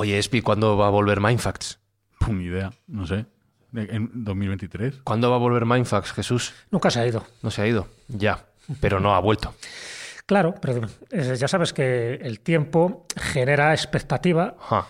Oye, Espi, ¿cuándo va a volver Mindfacts? Pum, ni idea, no sé. ¿En 2023? ¿Cuándo va a volver Mindfacts, Jesús? Nunca se ha ido. No se ha ido. Ya, pero no ha vuelto. Claro, pero eh, ya sabes que el tiempo genera expectativa Ajá.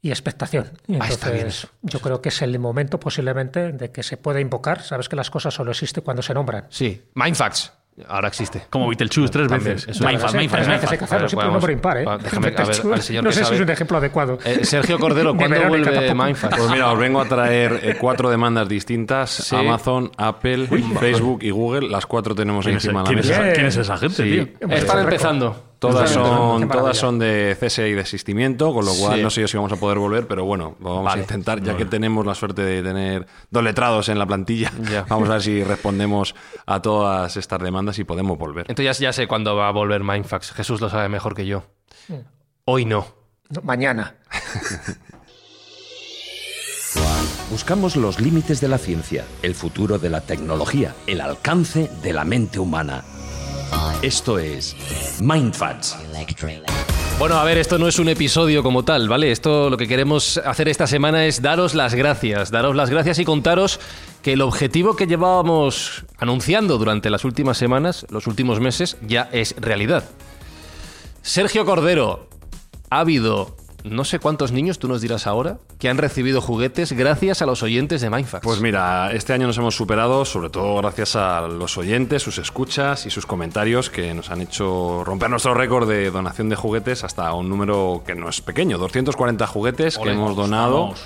y expectación. Y Ah, está bien entonces, eso. yo creo que es el momento posiblemente de que se pueda invocar. Sabes que las cosas solo existen cuando se nombran. Sí, Mindfacts. Ahora existe. Como Beetlejuice tres También, veces. eso Mindfuck, veces Mindfuck. hay que hacerlo, siempre un vamos. número impar, ¿eh? Déjame- a ver, al señor no que sé si sabe. es un ejemplo adecuado. Eh, Sergio Cordero, De ¿cuándo Verónica vuelve tampoco. Mindfacts? Pues mira, os vengo a traer eh, cuatro demandas distintas. Sí. Amazon, Apple, Facebook y Google. Las cuatro tenemos ¿Quién es, encima de la quién es mesa. esa, quién es esa gente, Sí. tío? Están empezando. Todas son, todas son de cese y desistimiento, con lo cual Sí. no sé yo si vamos a poder volver, pero bueno, lo vamos Vale. a intentar, ya que tenemos la suerte de tener dos letrados en la plantilla. Ya. Vamos a ver si respondemos a todas estas demandas y podemos volver. Entonces ya, ya sé cuándo va a volver Mindfacts. Jesús lo sabe mejor que yo. Hoy no. No, mañana. Buscamos los límites de la ciencia, el futuro de la tecnología, el alcance de la mente humana. Esto es Mindfats. Bueno, a ver, esto no es un episodio como tal, ¿vale? Esto lo que queremos hacer esta semana es daros las gracias, daros las gracias y contaros que el objetivo que llevábamos anunciando durante las últimas semanas, los últimos meses, ya es realidad. Sergio Cordero, ha habido no sé cuántos niños, tú nos dirás ahora, que han recibido juguetes gracias a los oyentes de Mindfax. Pues mira, este año nos hemos superado, sobre todo gracias a los oyentes, sus escuchas y sus comentarios que nos han hecho romper nuestro récord de donación de juguetes hasta un número que no es pequeño, 240 juguetes que hemos donado. vamos.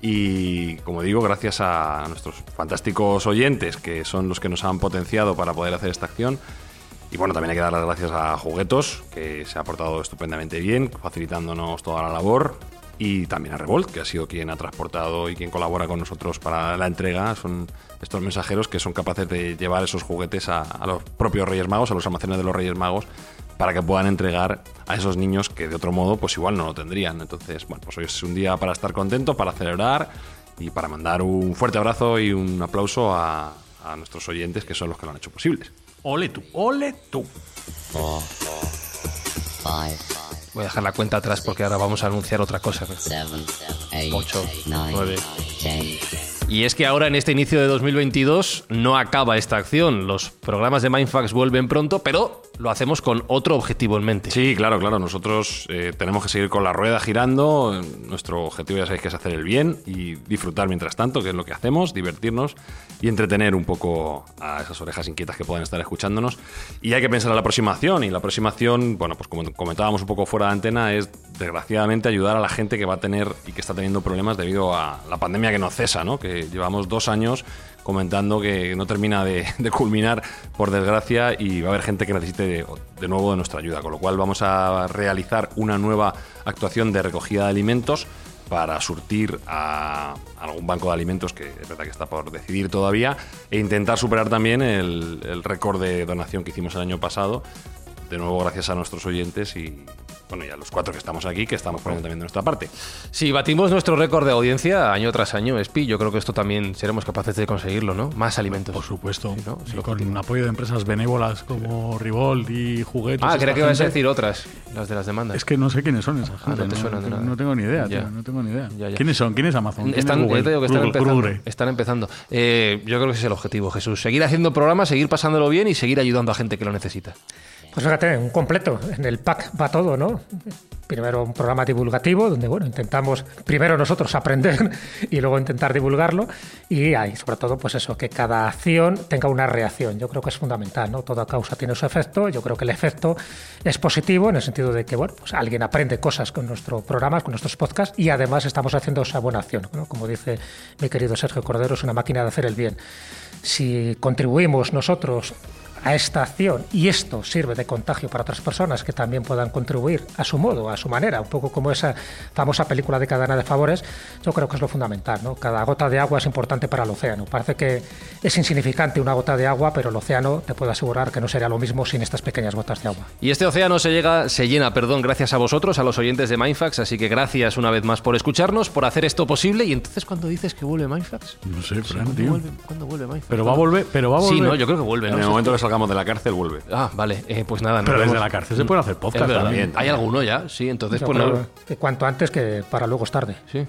Y como digo, gracias a nuestros fantásticos oyentes, que son los que nos han potenciado para poder hacer esta acción. Y bueno, también hay que dar las gracias a Juguetos, que se ha portado estupendamente bien, facilitándonos toda la labor. Y también a Revolt, que ha sido quien ha transportado y quien colabora con nosotros para la entrega. Son estos mensajeros que son capaces de llevar esos juguetes a, a los propios Reyes Magos, a los almacenes de los Reyes Magos, para que puedan entregar a esos niños que de otro modo pues igual no lo tendrían. Entonces, bueno, pues hoy es un día para estar contentos, para celebrar y para mandar un fuerte abrazo y un aplauso a, a nuestros oyentes que son los que lo han hecho posibles. Ole tú, ole tú. Voy a dejar la cuenta atrás porque ahora vamos a anunciar otra cosa. Ocho, nueve. Y es que ahora en este inicio de 2022 no acaba esta acción. Los programas de Mindfax vuelven pronto, pero lo hacemos con otro objetivo en mente. Sí, claro, claro. Nosotros eh, tenemos que seguir con la rueda girando. Nuestro objetivo ya sabéis que es hacer el bien y disfrutar mientras tanto, que es lo que hacemos, divertirnos y entretener un poco a esas orejas inquietas que pueden estar escuchándonos. Y hay que pensar en la aproximación. Y la aproximación, bueno, pues como comentábamos un poco fuera de antena, es desgraciadamente ayudar a la gente que va a tener y que está teniendo problemas debido a la pandemia que no cesa, ¿no? Que llevamos dos años comentando que no termina de, culminar, por desgracia, y va a haber gente que necesite de, nuevo de nuestra ayuda. Con lo cual vamos a realizar una nueva actuación de recogida de alimentos para surtir a algún banco de alimentos que es verdad que está por decidir todavía e intentar superar también el récord de donación que hicimos el año pasado. De nuevo, gracias a nuestros oyentes y, bueno, y a los cuatro que estamos aquí, que estamos poniendo también de nuestra parte. Si batimos nuestro récord de audiencia año tras año, Espi, yo creo que esto también seremos capaces de conseguirlo, ¿no? Más alimentos. Por supuesto. Sí, ¿no? Sí, con un apoyo de empresas benévolas como Revolt y Juguetes. Ah, creía que ibas a decir otras, las de las demandas. Es que no sé quiénes son esas Ah, no gente. te suenan de nada. no tengo ni idea, tío, no tengo ni idea. Ya, ya. ¿Quiénes son? ¿Quién es Amazon? ¿Quién Están, es Google? digo que están Google, empezando. Google. Están empezando. Eh, yo creo que ese es el objetivo, Jesús. Seguir haciendo programas, seguir pasándolo bien y seguir ayudando a gente que lo necesita. Pues fíjate, un completo. En el pack va todo, ¿no? Primero un programa divulgativo donde, bueno, intentamos primero nosotros aprender y luego intentar divulgarlo. Y hay, sobre todo, pues eso, que cada acción tenga una reacción. Yo creo que es fundamental, ¿no? Toda causa tiene su efecto. Yo creo que el efecto es positivo en el sentido de que, bueno, pues alguien aprende cosas con nuestro programa, con nuestros podcasts y además estamos haciendo esa buena acción. Como dice mi querido Sergio Cordero, es una máquina de hacer el bien. Si contribuimos nosotros a esta acción y esto sirve de contagio para otras personas que también puedan contribuir a su modo, a su manera, un poco como esa famosa película de cadena de favores, yo creo que es lo fundamental. ¿no? Cada gota de agua es importante para el océano. Parece que es insignificante una gota de agua, pero el océano te puedo asegurar que no sería lo mismo sin estas pequeñas gotas de agua. Y este océano se, llega, se llena perdón, gracias a vosotros, a los oyentes de Mindfax, así que gracias una vez más por escucharnos, por hacer esto posible. Y entonces, ¿cuándo dices que vuelve Mindfax? No sé, Fran, ¿Cuándo tío. vuelve, ¿cuándo vuelve Mindfax? Pero va a volver, pero va a volver. Sí, no, yo creo que vuelve. En ¿no? el momento que salgamos de la cárcel, vuelve. Ah, vale, eh, pues nada. Pero desde la cárcel se puede hacer podcast también. Hay alguno ya, sí, entonces pues no. que cuanto antes que para luego es tarde. Sí.